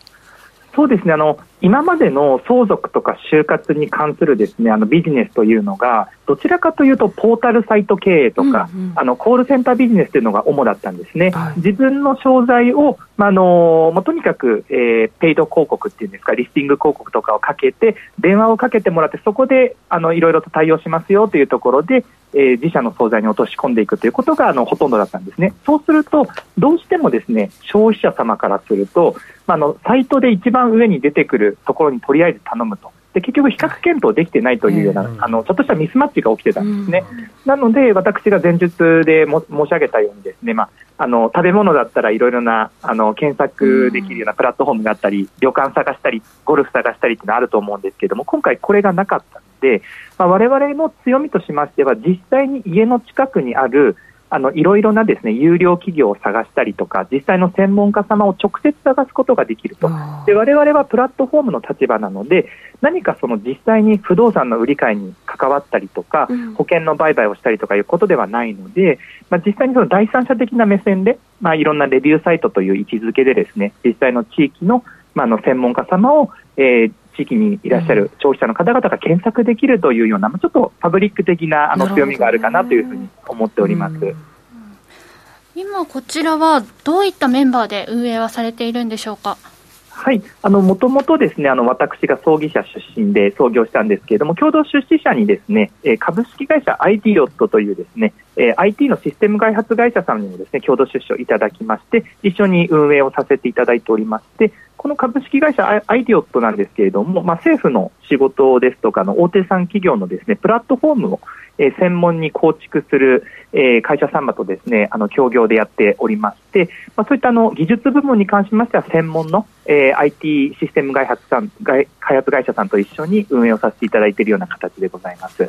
そうですね。あの今までの相続とか就活に関するですねあのビジネスというのがどちらかというとポータルサイト経営とか、うんうん、あのコールセンタービジネスというのが主だったんですね、はい、自分の商材を、まあ、あのもとにかく、えー、ペイド広告っていうんですかリスティング広告とかをかけて電話をかけてもらってそこであのいろいろと対応しますよというところでえー、自社の惣菜に落とし込んでいくということがあのほとんどだったんですね。そうすると、どうしてもですね消費者様からすると、まあ、のサイトで一番上に出てくるところにとりあえず頼むと。で結局、比較検討できてないというような、あのちょっとしたミスマッチが起きてたんですね。なので、私が前述でも申し上げたようにですね、まあ、あの食べ物だったらいろいろなあの検索できるようなプラットフォームがあったり、旅館探したり、ゴルフ探したりっていうのはあると思うんですけれども、今回これがなかったので、まあ、我々の強みとしましては、実際に家の近くにあるあのいろいろなですね有料企業を探したりとか実際の専門家様を直接探すことができると。で我々はプラットフォームの立場なので何かその実際に不動産の売り買いに関わったりとか、うん、保険の売買をしたりとかいうことではないので、まあ、実際にその第三者的な目線で、まあ、いろんなレビューサイトという位置づけでですね実際の地域の,、まあ、の専門家様を、えー、地域にいらっしゃる消費者の方々が検索できるというような、ちょっとパブリック的なあの強みがあるかなというふうに思っております。
今こちらはどういったメンバーで運営はされているんでしょうか？
はい、あの、もともとですね、あの、私が葬儀社出身で創業したんですけれども、共同出資者にですね、え株式会社 IDOT というですね、え IT のシステム開発会社さんにもですね、共同出資をいただきまして、一緒に運営をさせていただいておりまして、この株式会社アイディオットなんですけれども、まあ、政府の仕事ですとかの大手産企業のですねプラットフォームを、えー、専門に構築する、えー、会社様とですねあの協業でやっておりまして、まあ、そういったあの技術部門に関しましては専門の、えー、IT システム開発さん開発会社さんと一緒に運営をさせていただいているような形でございます。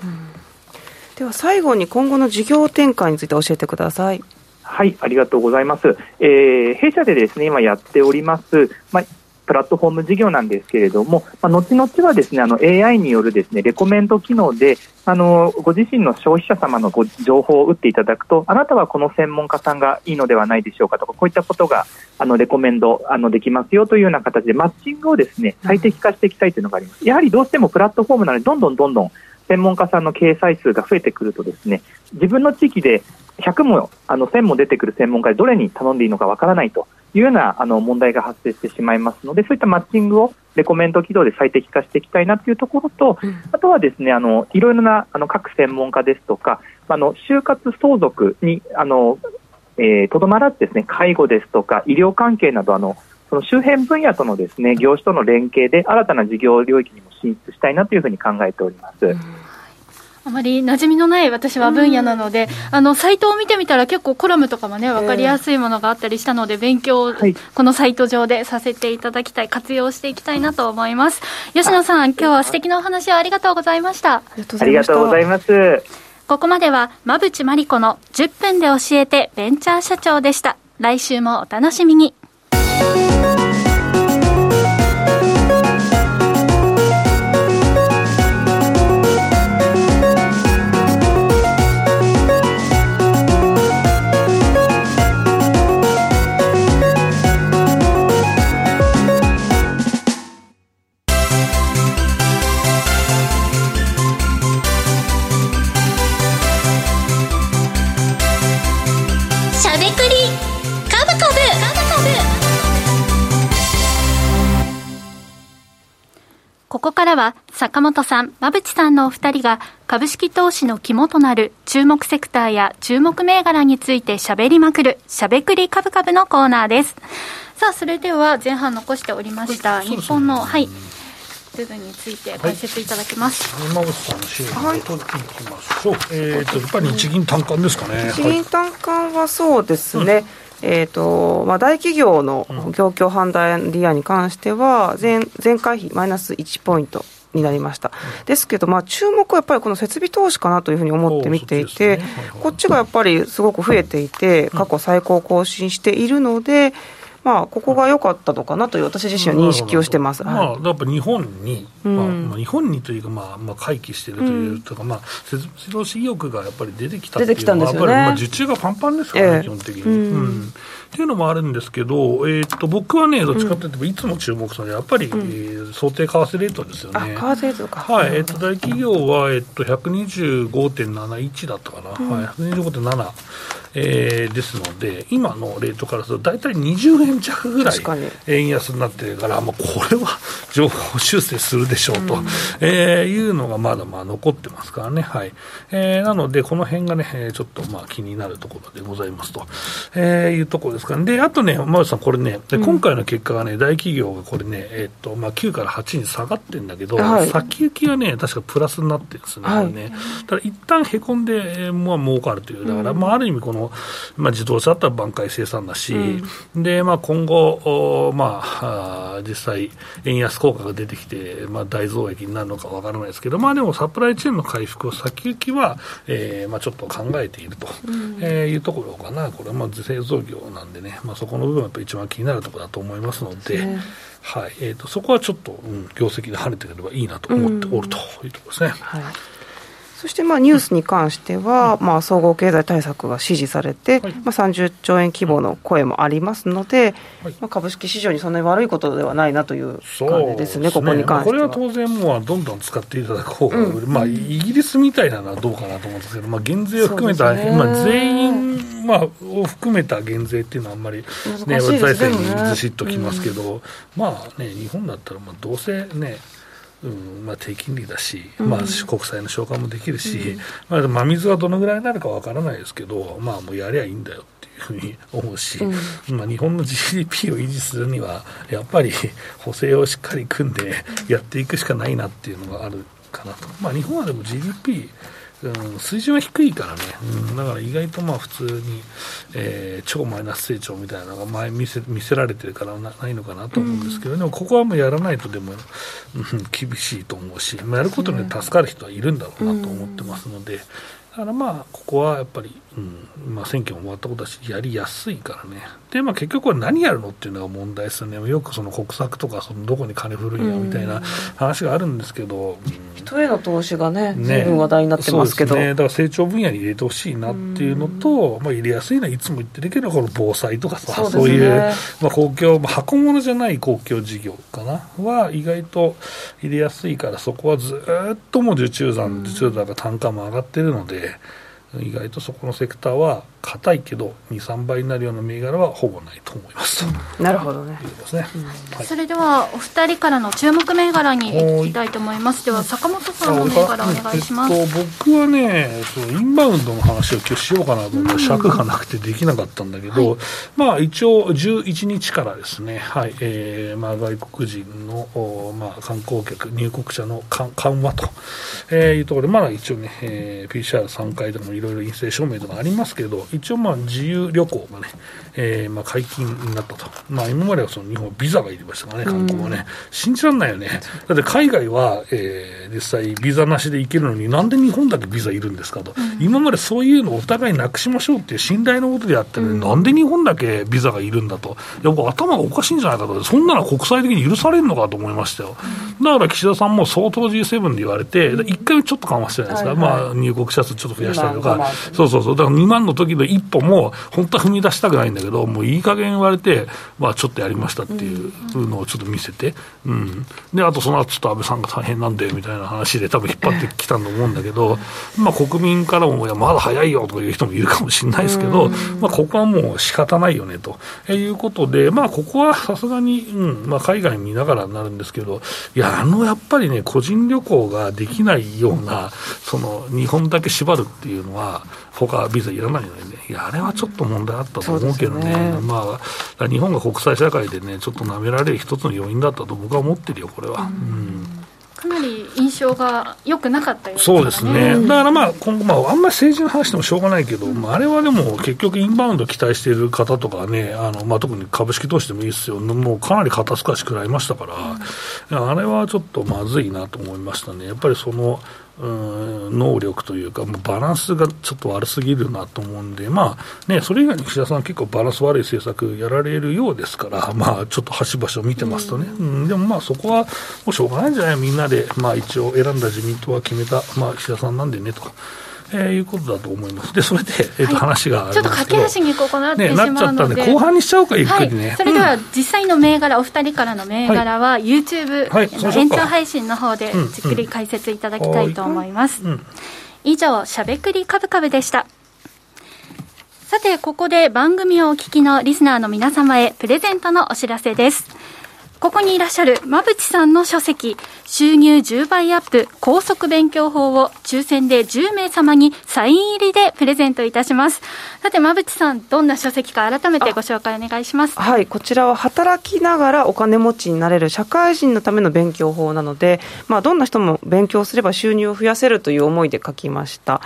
では最後に今後の事業展開について教えてください。
はい、ありがとうございます。えー、弊社でですね、今やっております、まあ、プラットフォーム事業なんですけれども、まあ、後々はですね、あの AI によるですね、レコメント機能で、あの、ご自身の消費者様のご情報を打っていただくと、あなたはこの専門家さんがいいのではないでしょうかとか、こういったことが、あの、レコメンド、あの、できますよというような形で、マッチングをですね、最適化していきたいというのがあります。やはりどうしてもプラットフォームなので、どんどんどんどん専門家さんの掲載数が増えてくるとですね、自分の地域で100も、あの、1000も出てくる専門家でどれに頼んでいいのかわからないと。いうようなあの問題が発生してしまいますので、そういったマッチングをレコメント軌道で最適化していきたいなというところと、うん、あとはですね、あのいろいろなあの各専門家ですとか、あの就活相続にあのとど、えー、まらずですね、介護ですとか医療関係などあのその周辺分野とのですね業種との連携で新たな事業領域にも進出したいなというふうに考えております。うん。
あまり馴染みのない私は分野なので、あのサイトを見てみたら結構コラムとかもね分かりやすいものがあったりしたので、勉強をこのサイト上でさせていただきたい活用していきたいなと思います。吉野さん今日は素敵なお話をありがとうございました。
ありがとうございます。
ここまでは馬淵真理子の10分で教えてベンチャー社長でした。来週もお楽しみにここからは坂本さん、馬淵さんのお二人が株式投資の肝となる注目セクターや注目銘柄について喋りまくるしゃべくり株株のコーナーです。さあ、それでは前半残しておりました、日本の、はい、部分について解説いただきます。
はい、馬淵さんの資料を取っていきましょう。えっ、ー、と、やっぱり日銀短観ですかね。
日銀短観はそうですね。うんえーとまあ、大企業の業況判断リアに関しては前前回比マイナス1ポイントになりました、ですけど、まあ、注目はやっぱりこの設備投資かなというふうに思って見ていて、ね。はいはい、こっちがやっぱりすごく増えていて、過去最高更新しているので、まあ、ここが良かったのかなという私自身は認識をしてます、
まあ、やっぱ日本に、まあ、まあ、日本にというか、まあまあ、回帰しているというとか、まあ、設備投資意欲がやっぱり出てきたっていうのは、やっぱり、まあ、受注がパンパンですからね、基本的に。うんっていうのもあるんですけど、えー、と僕はね、どっちかというと、いつも注目するのは、やっぱり、うん、えー、想定為替レートですよね。為
替レートか。
はい、えー、と大企業は、えー、と125.71だったかな、うん、はい、125.7。えー、ですので、今のレートからすると、大体20円弱ぐらい円安になってるから、まあ、これは 情報修正するでしょうと、うん、えー、いうのがまだまあ残ってますからね、はい。えー、なので、この辺がね、ちょっとまあ気になるところでございますと、えー、いうところですかね、であとね、馬内さん、これね、で今回の結果がね、大企業がこれね、えー、っとまあ、9から8に下がってるんだけど、はい、先行きがね、確かプラスになってるんですね、はい、ねだから一旦へこんで、えー、まあ儲かるという、だから、まあ、ある意味、このまあ、自動車だったら挽回生産だし、うん、でまあ、今後、まあ、実際、円安効果が出てきて、まあ、大増益になるのかわからないですけど、まあ、でもサプライチェーンの回復を先行きは、えーまあ、ちょっと考えていると、うん。えー、いうところかな、これはまあ製造業なんでね、まあ、そこの部分はやっぱ一番気になるところだと思いますので。はい。えーと、そこはちょっと、うん、業績で晴れてくればいいなと思っておるというところですね。はい
そしてまあニュースに関しては、まあ、総合経済対策が支持されて、まあ、30兆円規模の声もありますので、まあ、株式市場にそんなに悪いことではないなという感じですね、ここに関しては。こ
れは当然、もうどんどん使っていただく方が、うん、まあ、イギリスみたいなのはどうかなと思うんですけど、まあ、減税を含めた、ね、まあ、全員、まあ、を含めた減税っていうのは、あんまり、ね、財政にずしっときますけど、うん、まあね、日本だったら、まあ、どうせね、うんまあ、低金利だし、まあ、国債の償還もできるし、うん、まあ、真水はどのぐらいになるかわからないですけど、まあ、もうやりゃいいんだよっていうふうに 思うし、うん、まあ、日本の GDP を維持するには、やっぱり補正をしっかり組んでやっていくしかないなっていうのがあるかなと。まあ、日本はでも GDP うん、水準は低いからね、うん、だから意外とまあ普通に、えー、超マイナス成長みたいなのが前見せ見せられてるからなないのかなと思うんですけど、うん、でもここはもうやらないとでも、うん、厳しいと思うし、まあ、やることに助かる人はいるんだろうなと思ってますので、だからまあ、ここはやっぱり、うん。まあ、選挙も終わったことだし、やりやすいからね、でまあ、結局は何やるのっていうのが問題ですよね、よくその国策とか、そのどこに金振るんやみたいな話があるんですけど、
うん、人への投資がね、ずいぶん話題になってますけど、
ね、だから成長分野に入れてほしいなっていうのと、まあ、入れやすいのはいつも言ってるけど、この防災とかさ、そう、ね,、いう、まあ、公共、まあ、箱物じゃない公共事業かな、は意外と入れやすいから、そこはずっともう受注残、受注残が単価も上がってるので。意外とそこのセクターは硬いけど23倍になるような銘柄はほぼないと思います、
うん、なるほどね。
ですね、うん。はい、それではお二人からの注目銘柄にいきたいと思います。では坂本さんの銘柄お願いします、えっと、
僕はねそうインバウンドの話を今日しようかなと思ったら尺がなくてできなかったんだけど、はい、まあ一応11日からですね、はいえーまあ、外国人の、まあ、観光客入国者の緩和と、えー、いうところでまだ一応ね、えー、PCR3 回でもいろいろ陰性証明とかありますけど一応まあ自由旅行がね、えー、まあ解禁になったと、まあ、今まではその日本ビザがいりましたからね観光はね、信じられないよね。だって海外は、えー、実際ビザなしで行けるのになんで日本だけビザいるんですかと、うん、今までそういうのをお互いなくしましょうっていう信頼のことでやってるのに、うん、なんで日本だけビザがいるんだと。いや頭がおかしいんじゃないかと。そんなの国際的に許されるのかと思いましたよ、だから岸田さんも相当 G7 で言われて一回ちょっと緩和してないですか、はいはい、まあ、入国者数ちょっと増やしたりとか、そうそうそうだから2万の時の一歩も本当は踏み出したくないんだけどもういい加減言われて、まあ、ちょっとやりましたっていうのをちょっと見せて、うん、であとその後ちょっと安倍さんが大変なんでみたいな話で多分引っ張ってきたと思うんだけど、まあ、国民からもいやまだ早いよとかいう人もいるかもしれないですけど、まあ、ここはもう仕方ないよねと。いうことで、まあ、ここはさすがに、うん。まあ、海外見ながらになるんですけどいやあのやっぱりね個人旅行ができないようなその日本だけ縛るっていうのは他ビザいらないのでね、いや、あれはちょっと問題あったと思うけどね、ねまあ、日本が国際社会でね、ちょっと舐められる一つの要因だったと僕は思ってるよ、これは。うん
かなり印象が良くなかったよ
ね。そうですね。だからまあ、今後、まあ、あんまり政治の話でもしょうがないけど、まあ、あれはでも結局インバウンド期待している方とかね、あの、まあ、特に株式投資でもいいですよ。もうかなり肩透かし食らいましたから、うん、あれはちょっとまずいなと思いましたね。やっぱりその、うん能力というか、もうバランスがちょっと悪すぎるなと思うんで、まあね、それ以外に岸田さん、結構バランス悪い政策やられるようですから、まあ、ちょっと端々を見てますとね、うん、でもまあ、そこはもうしょうがないんじゃない、みんなで、まあ、一応選んだ自民党は決めた、まあ、岸田さんなんでねと。えー、いうことだと思います。で、それで、えー、と、話が
ちょっと駆け足にここなってしまうので、ね、
なっちゃったんで、後半にしちゃおうか、ゆっくりね。
はい、それでは、実際の銘柄、お二人からの銘柄は、YouTube、はい、延長配信の方で、じっくり解説いただきたいと思います。うんうん、以上、しゃべくりカブカブでした。さて、ここで番組をお聞きのリスナーの皆様へプレゼントのお知らせです。ここにいらっしゃる馬淵さんの書籍、収入10倍アップ高速勉強法を抽選で10名様にサイン入りでプレゼントいたします。さて、馬淵さん、どんな書籍か改めてご紹介お願いします。
はい、こちらは働きながらお金持ちになれる社会人のための勉強法なので、まあ、どんな人も勉強すれば収入を増やせるという思いで書きました。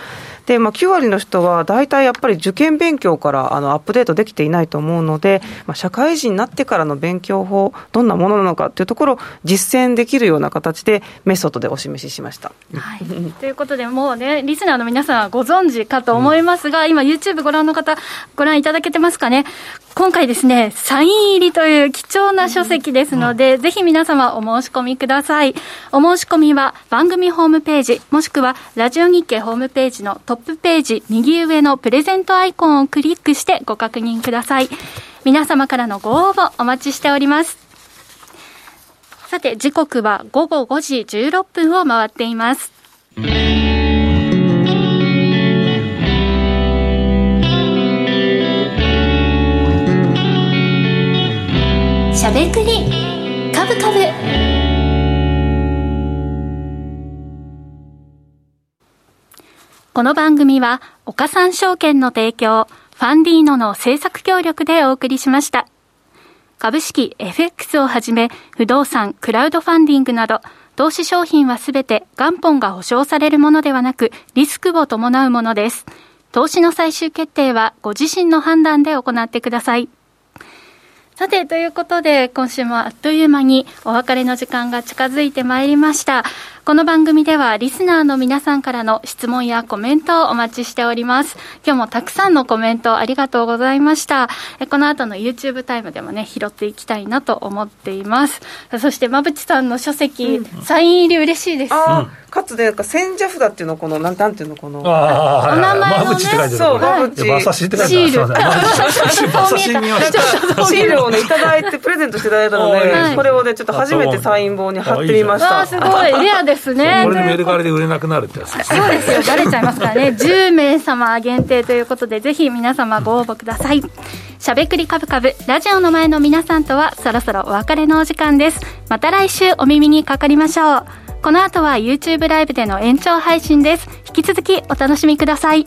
で、まあ、9割の人は大体やっぱり受験勉強からあのアップデートできていないと思うので、まあ、社会人になってからの勉強法、どんなもものなのかというところを実践できるような形でメソッドでお示ししました。
はい、ということでもうねリスナーの皆さんはご存知かと思いますが、うん、今 YouTube ご覧の方ご覧いただけてますかね？今回ですねサイン入りという貴重な書籍ですので、うん、ぜひ皆様お申し込みください。お申し込みは番組ホームページもしくはラジオ日経ホームページのトップページ右上のプレゼントアイコンをクリックしてご確認ください。皆様からのご応募お待ちしておりますさて、時刻は午後5時16分を回っています。しゃべくりカブカブこの番組は岡三証券の提供ファンディーノの制作協力でお送りしました。株式 FX をはじめ、不動産、クラウドファンディングなど、投資商品はすべて元本が保証されるものではなく、リスクを伴うものです。投資の最終決定はご自身の判断で行ってください。さて、ということで、今週もあっという間にお別れの時間が近づいてまいりました。この番組ではリスナーの皆さんからの質問やコメントをお待ちしております。今日もたくさんのコメントありがとうございました。この後の YouTube タイムでもね、拾っていきたいなと思っています。そして、馬淵さんの書籍、うん、サイン入り嬉しいです。
かつで、千社札っていうの、この、なんなんていうの、この。
あお名前のね。
そう、馬淵。
馬刺しって書いてある。シール。
シールをね、いただいて、プレゼントしていただいたので、これをね、ちょっと初めてサイン本に貼ってみました。
すごい、レアですね。
これでメルカリで売れなくなるってやつです
ね。そうですよ、バレちゃいますからね。10名様限定ということで、ぜひ皆様ご応募ください。しゃべくりカブカブ、ラジオの前の皆さんとはそろそろお別れのお時間です。また来週お耳にかかりましょう。この後は YouTube ライブでの延長配信です。引き続きお楽しみください。